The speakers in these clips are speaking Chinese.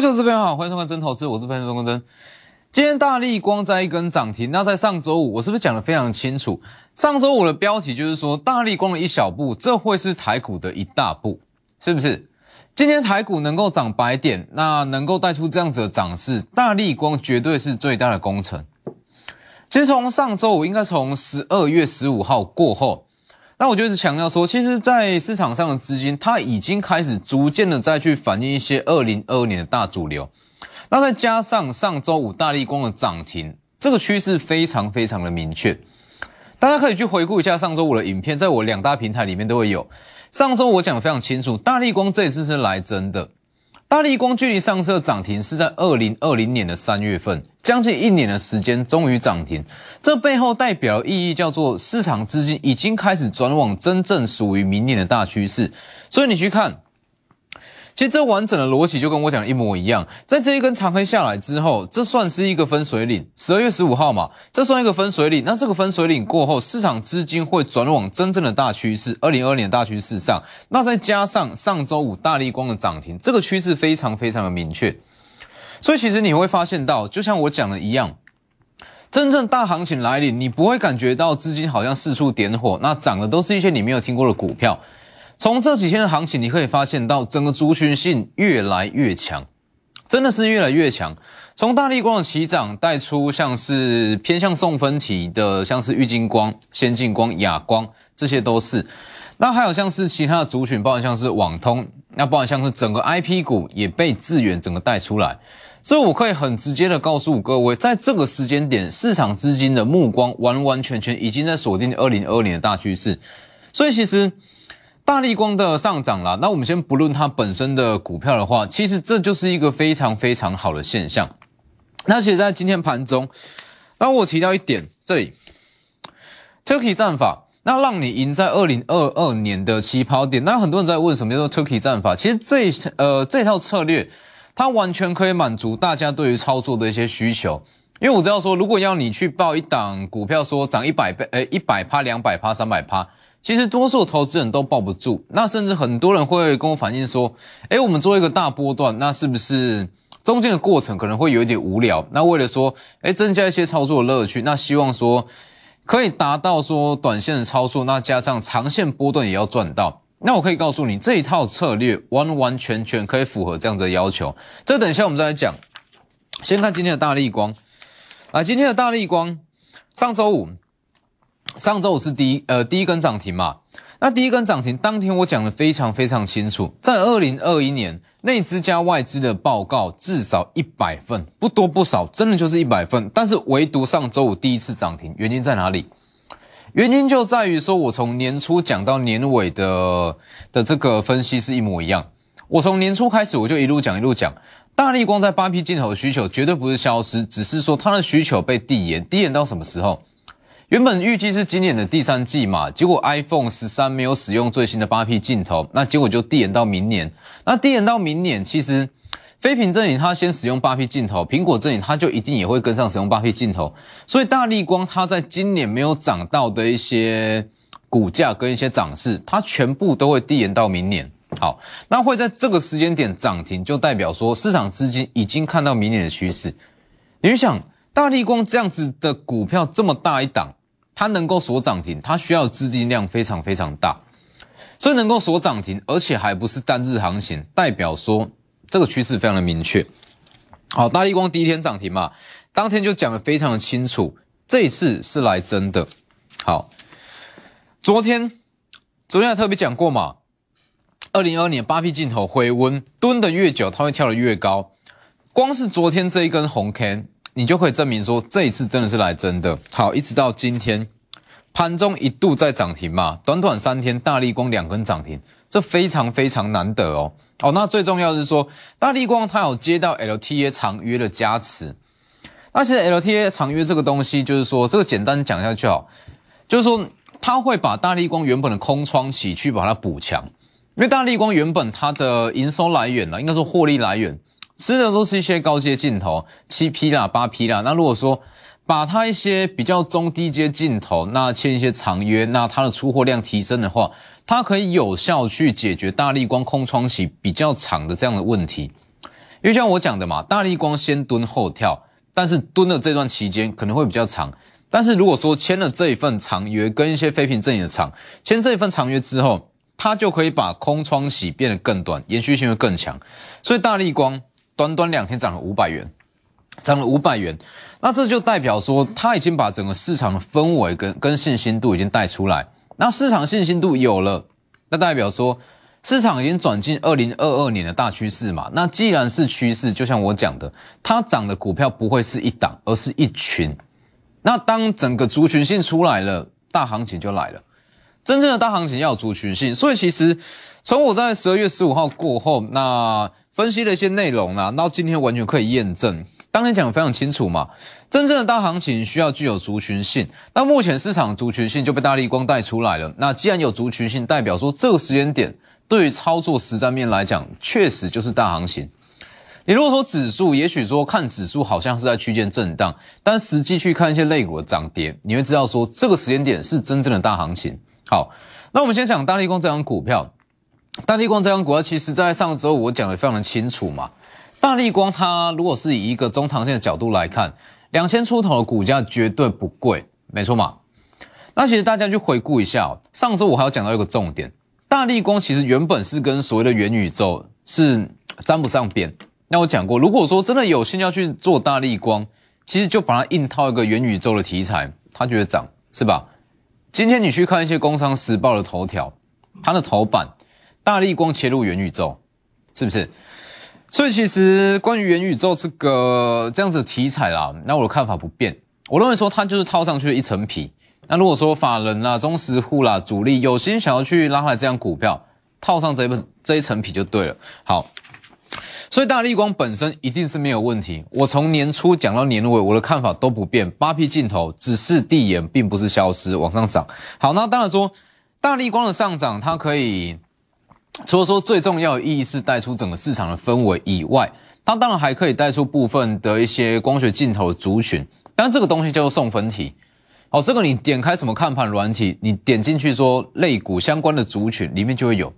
位投资朋友好，欢迎收看真投资，我是分析师钟国真。今天大力光在一根涨停，那在上周五我是不是讲的非常清楚？上周五的标题就是说大力光的一小步，这会是台股的一大步，是不是？今天台股能够涨百点，那能够带出这样子的涨势，大力光绝对是最大的工程。其实从上周五，应该从十二月十五号过后。那我就是强调说，其实，在市场上的资金，它已经开始逐渐的再去反映一些二零二二年的大主流。那再加上上周五大力光的涨停，这个趋势非常非常的明确。大家可以去回顾一下上周五的影片，在我两大平台里面都会有。上周我讲的非常清楚，大力光这一次是来真的。大力光距离上次涨停是在二零二零年的三月份，将近一年的时间，终于涨停。这背后代表意义叫做市场资金已经开始转往真正属于明年的大趋势。所以你去看。其实这完整的逻辑就跟我讲的一模一样，在这一根长黑下来之后，这算是一个分水岭。十二月十五号嘛，这算一个分水岭。那这个分水岭过后，市场资金会转往真正的大趋势，二零二二年大趋势上。那再加上上周五大力光的涨停，这个趋势非常非常的明确。所以其实你会发现到，就像我讲的一样，真正大行情来临，你不会感觉到资金好像四处点火，那涨的都是一些你没有听过的股票。从这几天的行情，你可以发现到整个族群性越来越强，真的是越来越强。从大力光的起涨带出，像是偏向送分题的，像是玉金光、先进光、亚光，这些都是。那还有像是其他的族群，包含像是网通，那包含像是整个 IP 股也被致远整个带出来。所以我可以很直接的告诉各位，在这个时间点，市场资金的目光完完全全已经在锁定二零二二年的大趋势。所以其实。大力光的上涨啦，那我们先不论它本身的股票的话，其实这就是一个非常非常好的现象。那其实，在今天盘中，那我提到一点，这里 Turkey 战法，那让你赢在二零二二年的起跑点。那很多人在问什么叫做 Turkey 战法？其实这呃这套策略，它完全可以满足大家对于操作的一些需求。因为我知道说，如果要你去报一档股票，说涨一百倍，呃一百趴、两百趴、三百趴。其实多数投资人都抱不住，那甚至很多人会跟我反映说：“哎，我们做一个大波段，那是不是中间的过程可能会有一点无聊？那为了说，哎，增加一些操作的乐趣，那希望说可以达到说短线的操作，那加上长线波段也要赚到。那我可以告诉你，这一套策略完完全全可以符合这样子的要求。这等一下我们再来讲。先看今天的大力光，来，今天的大力光，上周五。上周五是第一呃第一根涨停嘛？那第一根涨停当天我讲的非常非常清楚，在二零二一年内资加外资的报告至少一百份，不多不少，真的就是一百份。但是唯独上周五第一次涨停，原因在哪里？原因就在于说我从年初讲到年尾的的这个分析是一模一样。我从年初开始我就一路讲一路讲，大力光在八 P 镜头的需求绝对不是消失，只是说它的需求被递延，递延到什么时候？原本预计是今年的第三季嘛，结果 iPhone 十三没有使用最新的八 P 镜头，那结果就递延到明年。那递延到明年，其实飞屏阵营它先使用八 P 镜头，苹果阵营它就一定也会跟上使用八 P 镜头。所以大力光它在今年没有涨到的一些股价跟一些涨势，它全部都会递延到明年。好，那会在这个时间点涨停，就代表说市场资金已经看到明年的趋势。你想，大力光这样子的股票这么大一档。它能够锁涨停，它需要资金量非常非常大，所以能够锁涨停，而且还不是单日行情，代表说这个趋势非常的明确。好，大力光第一天涨停嘛，当天就讲的非常的清楚，这一次是来真的。好，昨天昨天还特别讲过嘛，二零二二年八 P 镜头回温蹲的越久，它会跳得越高。光是昨天这一根红 K。你就可以证明说这一次真的是来真的。好，一直到今天盘中一度在涨停嘛，短短三天大力光两根涨停，这非常非常难得哦。哦，那最重要是说大力光它有接到 LTA 长约的加持。那其实 LTA 长约这个东西，就是说这个简单讲下就好，就是说它会把大力光原本的空窗期去把它补强，因为大力光原本它的营收来源呢，应该说获利来源。吃的都是一些高阶镜头，七 P 啦、八 P 啦。那如果说把它一些比较中低阶镜头，那签一些长约，那它的出货量提升的话，它可以有效去解决大力光空窗期比较长的这样的问题。因为像我讲的嘛，大力光先蹲后跳，但是蹲的这段期间可能会比较长。但是如果说签了这一份长约，跟一些非屏阵营的厂签这一份长约之后，它就可以把空窗期变得更短，延续性会更强。所以大力光短短两天涨了五百元，涨了五百元，那这就代表说它已经把整个市场的氛围跟跟信心度已经带出来。那市场信心度有了，那代表说市场已经转进二零二二年的大趋势嘛？那既然是趋势，就像我讲的，它涨的股票不会是一档，而是一群。那当整个族群性出来了，大行情就来了。真正的大行情要有族群性，所以其实从我在十二月十五号过后，那分析的一些内容啊，那今天完全可以验证。当天讲的非常清楚嘛，真正的大行情需要具有族群性。那目前市场族群性就被大力光带出来了。那既然有族群性，代表说这个时间点对于操作实战面来讲，确实就是大行情。你如果说指数，也许说看指数好像是在区间震荡，但实际去看一些类股的涨跌，你会知道说这个时间点是真正的大行情。好，那我们先讲大力光这张股票。大力光这张股票，其实在上周我讲的非常的清楚嘛。大力光它如果是以一个中长线的角度来看，两千出头的股价绝对不贵，没错嘛。那其实大家去回顾一下，上周我还要讲到一个重点，大力光其实原本是跟所谓的元宇宙是沾不上边。那我讲过，如果说真的有心要去做大力光，其实就把它硬套一个元宇宙的题材，它就会涨，是吧？今天你去看一些《工商时报》的头条，它的头版，大力光切入元宇宙，是不是？所以其实关于元宇宙这个这样子的题材啦，那我的看法不变，我认为说它就是套上去的一层皮。那如果说法人啦、中实户啦、主力有心想要去拉来这样股票，套上这一这一层皮就对了。好。所以大力光本身一定是没有问题。我从年初讲到年尾，我的看法都不变。八 P 镜头只是递延，并不是消失，往上涨。好，那当然说大力光的上涨，它可以除了说最重要的意义是带出整个市场的氛围以外，它当然还可以带出部分的一些光学镜头的族群。但这个东西叫做送分题。好，这个你点开什么看盘软体，你点进去说类股相关的族群里面就会有。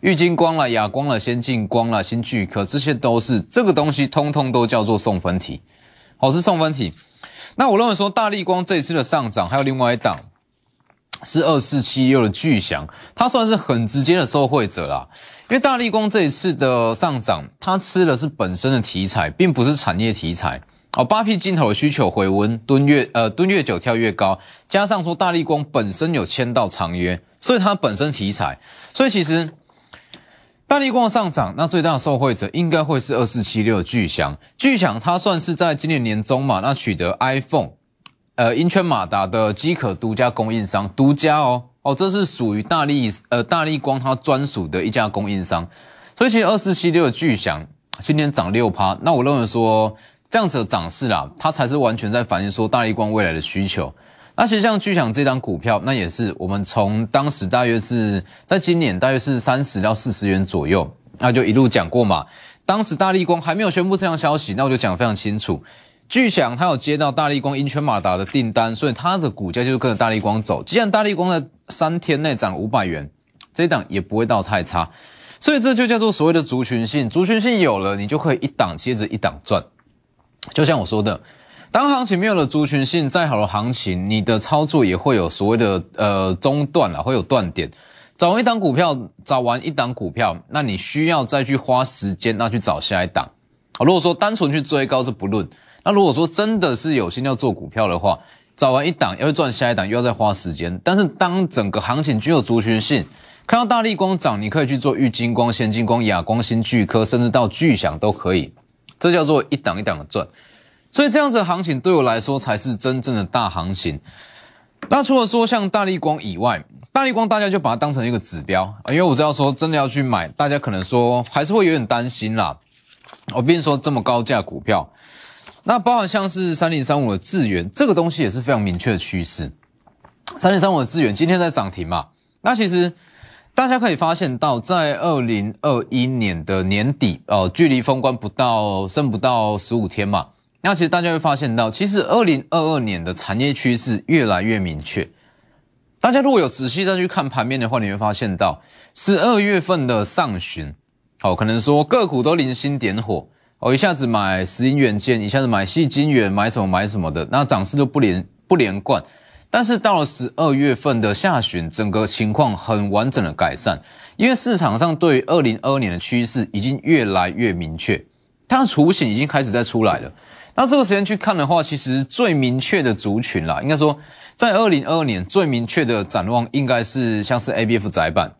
玉金光了、亚光了、先进光了、新巨科，这些都是这个东西，通通都叫做送分题。好，是送分题。那我认为说，大力光这一次的上涨，还有另外一档是二四七六的巨翔，它算是很直接的受惠者啦。因为大力光这一次的上涨，它吃的是本身的题材，并不是产业题材。哦，八 P 镜头的需求回温，蹲越呃蹲越久跳越高，加上说大力光本身有签到长约，所以它本身题材，所以其实。大力光上涨，那最大的受惠者应该会是二四七六巨翔。巨翔它算是在今年年中嘛，那取得 iPhone，呃，英圈马达的机壳独家供应商，独家哦哦，这是属于大力呃大力光它专属的一家供应商。所以其实二四七六巨响今天涨六趴，那我认为说这样子的涨势啦，它才是完全在反映说大力光未来的需求。那其实像巨响这张股票，那也是我们从当时大约是在今年大约是三十到四十元左右，那就一路讲过嘛。当时大力光还没有宣布这样消息，那我就讲非常清楚。巨响他有接到大力光英圈马达的订单，所以他的股价就是跟着大力光走。既然大力光在三天内涨五百元，这一档也不会到太差，所以这就叫做所谓的族群性。族群性有了，你就可以一档接着一档赚。就像我说的。当行情没有了族群性，再好的行情，你的操作也会有所谓的呃中断了，会有断点。找完一档股票，找完一档股票，那你需要再去花时间，那去找下一档。如果说单纯去追高是不论，那如果说真的是有心要做股票的话，找完一档要赚下一档，又要再花时间。但是当整个行情具有族群性，看到大力光涨，你可以去做玉金光、先进光、亚光、新巨科，甚至到巨响都可以。这叫做一档一档的赚。所以这样子的行情对我来说才是真正的大行情。那除了说像大力光以外，大力光大家就把它当成一个指标，因为我知道说真的要去买，大家可能说还是会有点担心啦。我毕竟说这么高价股票，那包含像是三零三五的智源，这个东西也是非常明确的趋势。三零三五的智源今天在涨停嘛？那其实大家可以发现到，在二零二一年的年底，哦，距离封关不到剩不到十五天嘛。那其实大家会发现到，其实二零二二年的产业趋势越来越明确。大家如果有仔细再去看盘面的话，你会发现到十二月份的上旬，好，可能说个股都零星点火，哦，一下子买石英元件，一下子买细晶圆，买什么买什么的，那涨势都不连不连贯。但是到了十二月份的下旬，整个情况很完整的改善，因为市场上对于二零二二年的趋势已经越来越明确，它的雏形已经开始在出来了。那这个时间去看的话，其实最明确的族群啦，应该说在二零二二年最明确的展望，应该是像是 A B F 窄板、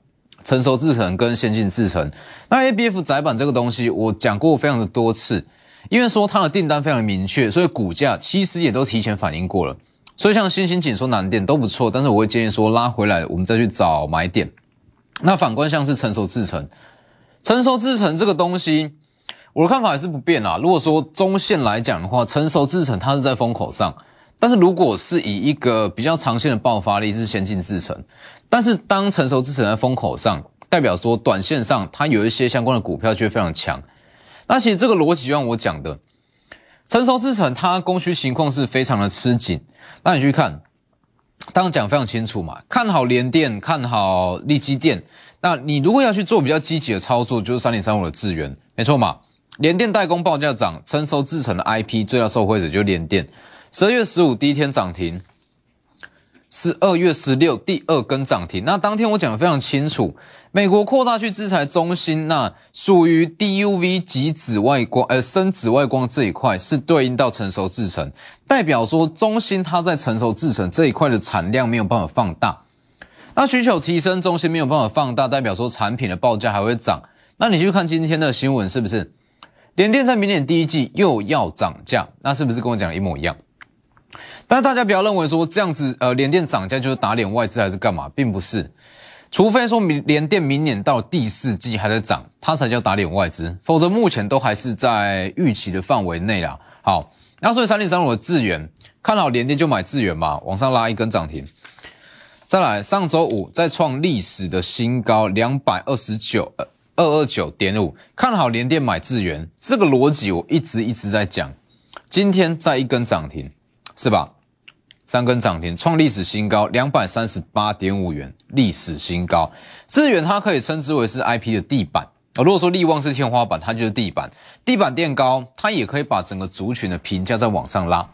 成熟制程跟先进制程。那 A B F 窄板这个东西，我讲过非常的多次，因为说它的订单非常明确，所以股价其实也都提前反应过了。所以像新兴紧缩难点都不错，但是我会建议说拉回来，我们再去找买点。那反观像是成熟制程，成熟制程这个东西，我的看法还是不变啦。如果说中线来讲的话，成熟制程它是在风口上，但是如果是以一个比较长线的爆发力是先进制程，但是当成熟制程在风口上，代表说短线上它有一些相关的股票就会非常强。那其实这个逻辑就像我讲的。成熟制程，它供需情况是非常的吃紧。那你去看，刚刚讲非常清楚嘛，看好联电，看好利基电。那你如果要去做比较积极的操作，就是三点三五的资源，没错嘛。联电代工报价涨，成熟制程的 IP 最大受惠者就是联电。十二月十五第一天涨停。十二月十六第二根涨停，那当天我讲的非常清楚，美国扩大去制裁中芯，那属于 DUV 极紫外光，呃深紫外光这一块是对应到成熟制程，代表说中芯它在成熟制程这一块的产量没有办法放大，那需求提升，中芯没有办法放大，代表说产品的报价还会涨，那你去看今天的新闻是不是？联电在明年第一季又要涨价，那是不是跟我讲的一模一样？但是大家不要认为说这样子，呃，联电涨价就是打脸外资还是干嘛，并不是。除非说明联电明年到第四季还在涨，它才叫打脸外资，否则目前都还是在预期的范围内啦。好，那所以三零三五的智源，看好联电就买智源嘛，往上拉一根涨停。再来，上周五再创历史的新高，两百二十九呃二二九点五，看好联电买智源，这个逻辑我一直一直在讲，今天再一根涨停。是吧？三根涨停，创历史新高，两百三十八点五元，历史新高。资源它可以称之为是 IP 的地板啊。如果说力旺是天花板，它就是地板。地板垫高，它也可以把整个族群的评价再往上拉。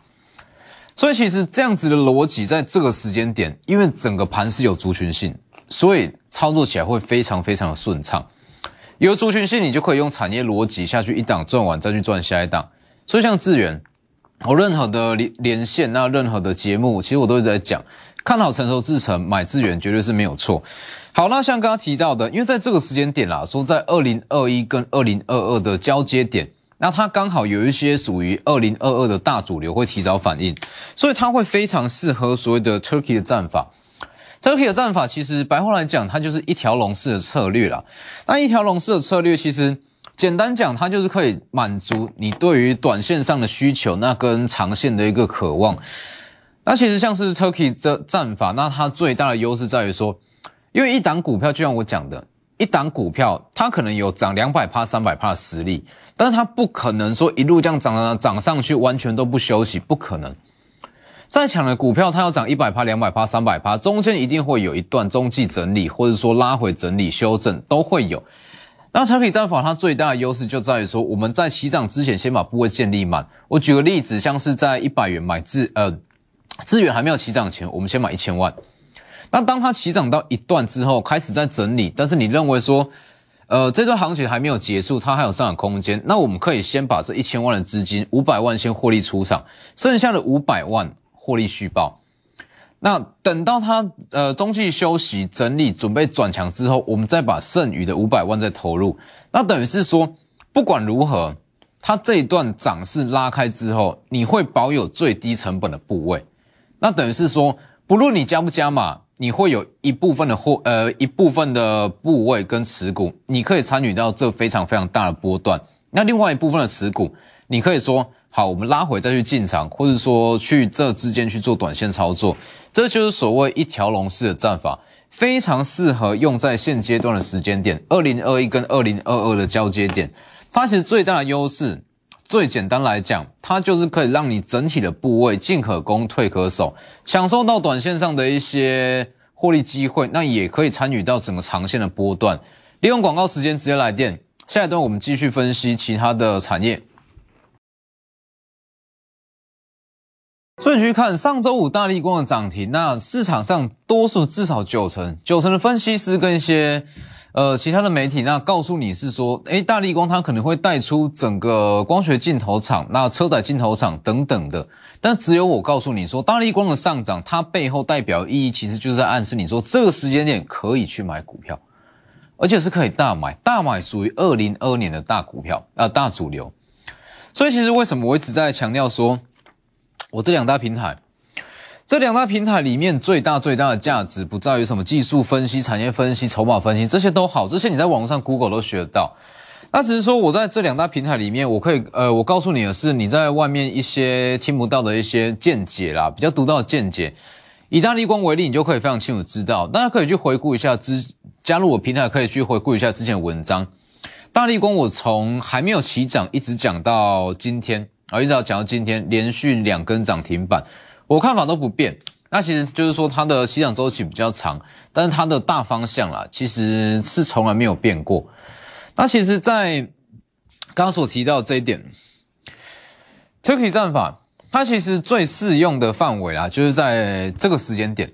所以其实这样子的逻辑，在这个时间点，因为整个盘是有族群性，所以操作起来会非常非常的顺畅。有族群性，你就可以用产业逻辑下去，一档赚完再去赚下一档。所以像智源。我任何的连连线，那任何的节目，其实我都是在讲，看好成熟制程，买资源绝对是没有错。好，那像刚刚提到的，因为在这个时间点啦，说在二零二一跟二零二二的交接点，那它刚好有一些属于二零二二的大主流会提早反应，所以它会非常适合所谓的 Turkey 的战法。Turkey 的战法其实白话来讲，它就是一条龙式的策略啦。那一条龙式的策略其实。简单讲，它就是可以满足你对于短线上的需求，那跟长线的一个渴望。那其实像是 Turkey 这战法，那它最大的优势在于说，因为一档股票就像我讲的，一档股票它可能有涨两百趴、三百趴的实力，但是它不可能说一路这样涨涨上去，完全都不休息，不可能。再强的股票，它要涨一百趴、两百趴、三百趴，中间一定会有一段中继整理，或者说拉回整理、修正都会有。那产品战法它最大的优势就在于说，我们在起涨之前先把部位建立满。我举个例子，像是在一百元买资呃资源还没有起涨前，我们先买一千万。那当它起涨到一段之后，开始在整理，但是你认为说，呃这段行情还没有结束，它还有上涨空间，那我们可以先把这一千万的资金五百万先获利出场，剩下的五百万获利续报。那等到它呃中继休息整理准备转强之后，我们再把剩余的五百万再投入。那等于是说，不管如何，它这一段涨势拉开之后，你会保有最低成本的部位。那等于是说，不论你加不加码，你会有一部分的货呃一部分的部位跟持股，你可以参与到这非常非常大的波段。那另外一部分的持股，你可以说好，我们拉回再去进场，或者说去这之间去做短线操作。这就是所谓一条龙式的战法，非常适合用在现阶段的时间点，二零二一跟二零二二的交接点。它其实最大的优势，最简单来讲，它就是可以让你整体的部位进可攻退可守，享受到短线上的一些获利机会，那也可以参与到整个长线的波段。利用广告时间直接来电，下一段我们继续分析其他的产业。所以你去看上周五大力光的涨停，那市场上多数至少九成九成的分析师跟一些呃其他的媒体，那告诉你是说，诶，大力光它可能会带出整个光学镜头厂、那车载镜头厂等等的，但只有我告诉你说，大力光的上涨，它背后代表意义其实就是在暗示你说，这个时间点可以去买股票，而且是可以大买，大买属于二零二年的大股票啊大主流。所以其实为什么我一直在强调说？我这两大平台，这两大平台里面最大最大的价值不在于什么技术分析、产业分析、筹码分析，这些都好，这些你在网上 Google 都学得到。那只是说我在这两大平台里面，我可以呃，我告诉你的是，你在外面一些听不到的一些见解啦，比较独到的见解。以大力光为例，你就可以非常清楚知道。大家可以去回顾一下之加入我平台，可以去回顾一下之前的文章。大力光我从还没有起涨，一直讲到今天。啊，一直要讲到今天，连续两根涨停板，我看法都不变。那其实就是说，它的起涨周期比较长，但是它的大方向啦，其实是从来没有变过。那其实，在刚刚所提到这一点，Turkey 战法，它其实最适用的范围啦，就是在这个时间点。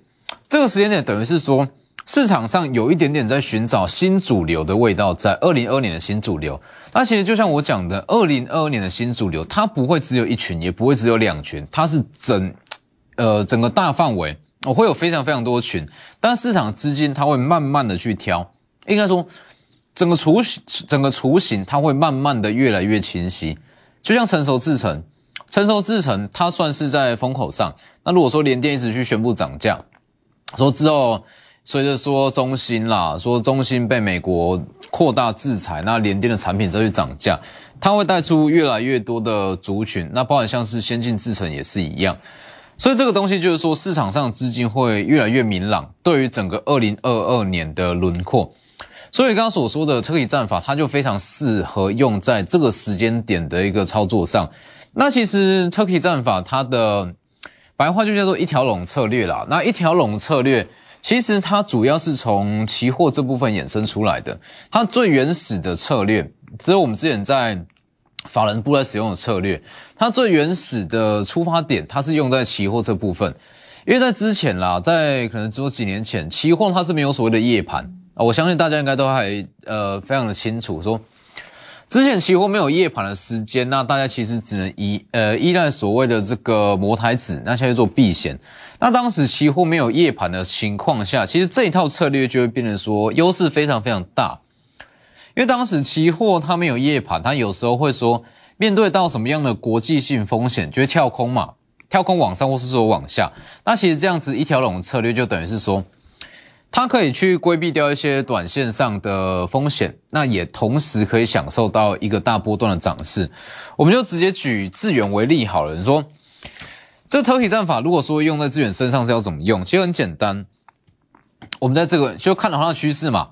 这个时间点等于是说。市场上有一点点在寻找新主流的味道，在二零二二年的新主流，那其实就像我讲的，二零二二年的新主流，它不会只有一群，也不会只有两群，它是整，呃，整个大范围，我会有非常非常多群，但市场资金它会慢慢的去挑，应该说，整个雏形，整个雏形它会慢慢的越来越清晰，就像成熟制成，成熟制成它算是在风口上，那如果说连电一直去宣布涨价，说之后。随着说中芯啦，说中芯被美国扩大制裁，那联电的产品再去涨价，它会带出越来越多的族群，那包含像是先进制程也是一样，所以这个东西就是说市场上资金会越来越明朗，对于整个二零二二年的轮廓，所以刚刚所说的 Turkey 战法，它就非常适合用在这个时间点的一个操作上。那其实 Turkey 战法它的白话就叫做一条龙策略啦，那一条龙策略。其实它主要是从期货这部分衍生出来的，它最原始的策略，这是我们之前在法人部在使用的策略。它最原始的出发点，它是用在期货这部分，因为在之前啦，在可能只有几年前，期货它是没有所谓的夜盘啊，我相信大家应该都还呃非常的清楚说。之前期货没有夜盘的时间，那大家其实只能依呃依赖所谓的这个摩台子，那现在做避险。那当时期货没有夜盘的情况下，其实这一套策略就会变成说优势非常非常大。因为当时期货它没有夜盘，它有时候会说面对到什么样的国际性风险，就会跳空嘛，跳空往上或是说往下。那其实这样子一条龙策略就等于是说。它可以去规避掉一些短线上的风险，那也同时可以享受到一个大波段的涨势。我们就直接举资源为例好了。你说这个头体战法，如果说用在资源身上是要怎么用？其实很简单，我们在这个就看好它的趋势嘛，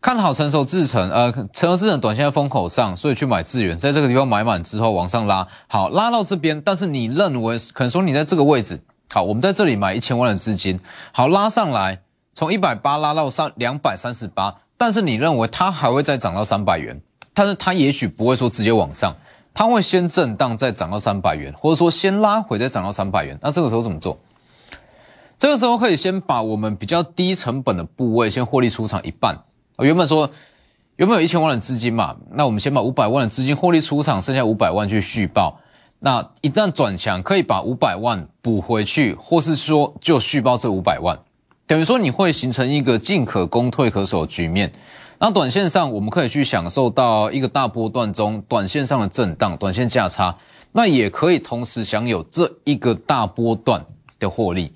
看好成熟制成，呃，成熟制成短线在风口上，所以去买资源，在这个地方买满之后往上拉，好拉到这边，但是你认为可能说你在这个位置，好，我们在这里买一千万的资金，好拉上来。从一百八拉到三两百三十八，但是你认为它还会再涨到三百元？但是它也许不会说直接往上，它会先震荡再涨到三百元，或者说先拉回再涨到三百元。那这个时候怎么做？这个时候可以先把我们比较低成本的部位先获利出场一半。原本说原本有一千万的资金嘛，那我们先把五百万的资金获利出场，剩下五百万去续报。那一旦转强，可以把五百万补回去，或是说就续报这五百万。等于说你会形成一个进可攻退可守的局面，那短线上我们可以去享受到一个大波段中短线上的震荡、短线价差，那也可以同时享有这一个大波段的获利。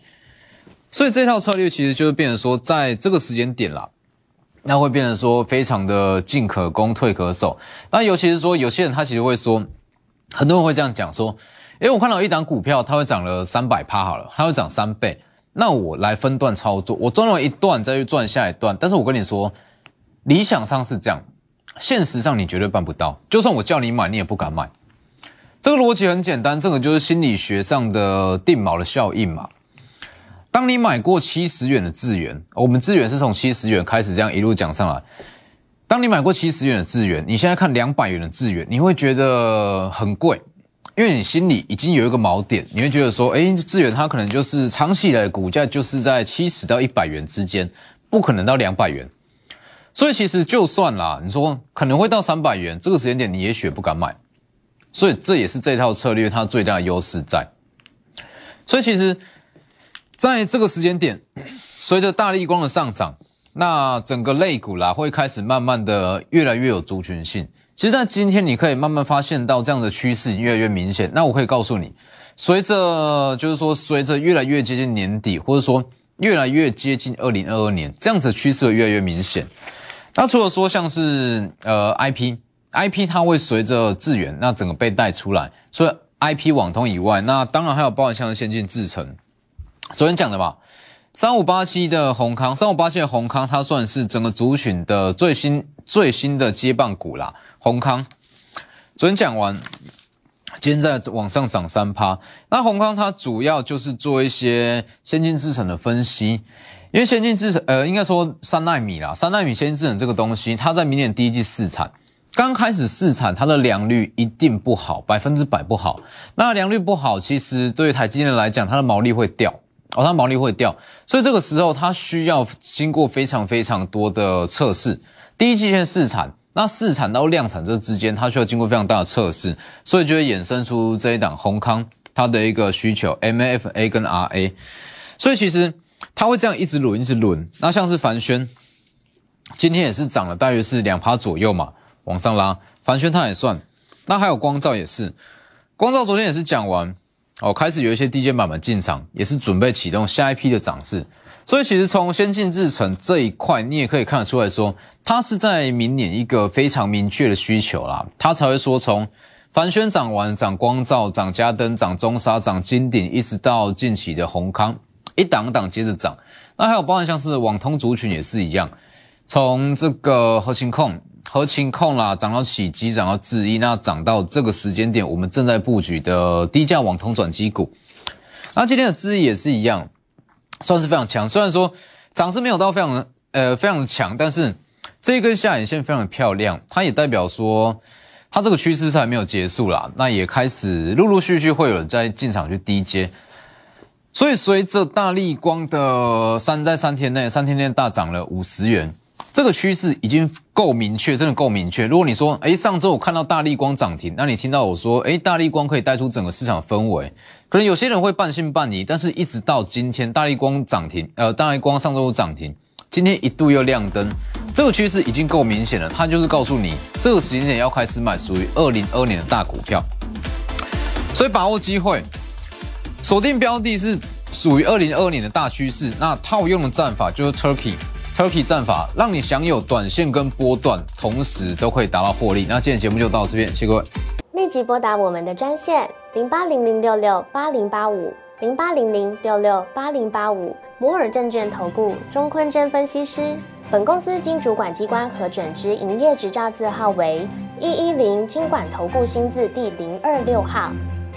所以这套策略其实就是变成说，在这个时间点啦，那会变成说非常的进可攻退可守。那尤其是说有些人他其实会说，很多人会这样讲说，诶，我看到一档股票它会涨了三百趴好了，它会涨三倍。那我来分段操作，我赚了一段再去赚下一段。但是我跟你说，理想上是这样，现实上你绝对办不到。就算我叫你买，你也不敢买。这个逻辑很简单，这个就是心理学上的定锚的效应嘛。当你买过七十元的资源，我们资源是从七十元开始这样一路讲上来。当你买过七十元的资源，你现在看两百元的资源，你会觉得很贵，因为你心里已经有一个锚点，你会觉得说，哎，智远它可能就是长期以来股价就是在七十到一百元之间，不可能到两百元。所以其实就算啦，你说可能会到三百元，这个时间点你也许不敢买。所以这也是这套策略它最大的优势在。所以其实在这个时间点，随着大力光的上涨，那整个类股啦会开始慢慢的越来越有族群性。其实，在今天你可以慢慢发现到这样的趋势越来越明显。那我可以告诉你，随着就是说，随着越来越接近年底，或者说越来越接近二零二二年，这样子的趋势越来越明显。那除了说像是呃 IP，IP 它会随着智源那整个被带出来，所以 IP 网通以外，那当然还有包含像是先进制程，昨天讲的吧。三五八七的宏康，三五八七的宏康，它算是整个族群的最新最新的接棒股啦。宏康昨天讲完，今天在往上涨三趴。那宏康它主要就是做一些先进制程的分析，因为先进制程，呃，应该说三纳米啦，三纳米先进制程这个东西，它在明年第一季试产，刚开始试产，它的良率一定不好，百分之百不好。那良率不好，其实对于台积电来讲，它的毛利会掉。哦，它毛利会掉，所以这个时候它需要经过非常非常多的测试。第一季先试产，那试产到量产这之间，它需要经过非常大的测试，所以就会衍生出这一档宏康它的一个需求，MFA 跟 RA。所以其实它会这样一直轮，一直轮。那像是凡轩，今天也是涨了，大约是两趴左右嘛，往上拉。凡轩它也算，那还有光照也是，光照昨天也是讲完。哦，开始有一些低阶板板进场，也是准备启动下一批的涨势。所以其实从先进制程这一块，你也可以看得出来说，它是在明年一个非常明确的需求啦，它才会说从凡轩涨完，涨光照，涨嘉登，涨中沙，涨金鼎，一直到近期的宏康，一档档接着涨。那还有包含像是网通族群也是一样，从这个核心控。核情控啦，涨到起机，涨到智一，那涨到这个时间点，我们正在布局的低价网通转机股。那今天的智一也是一样，算是非常强。虽然说涨势没有到非常呃非常强，但是这一根下影线非常的漂亮，它也代表说它这个趋势是还没有结束啦。那也开始陆陆续续会有人在进场去低接。所以随着大力光的三在三天内三天内大涨了五十元。这个趋势已经够明确，真的够明确。如果你说，哎，上周我看到大力光涨停，那你听到我说，哎，大力光可以带出整个市场氛围，可能有些人会半信半疑。但是一直到今天，大力光涨停，呃，大力光上周五涨停，今天一度又亮灯，这个趋势已经够明显了。它就是告诉你，这个时间点要开始买属于二零二年的大股票，所以把握机会，锁定标的是属于二零二二年的大趋势。那套用的战法就是 Turkey。Turkey 战法让你享有短线跟波段，同时都可以达到获利。那今天节目就到这边，谢谢各位。立即拨打我们的专线零八零零六六八零八五零八零零六六八零八五摩尔证券投顾钟坤真分析师。本公司经主管机关核准之营业执照字号为一一零金管投顾新字第零二六号。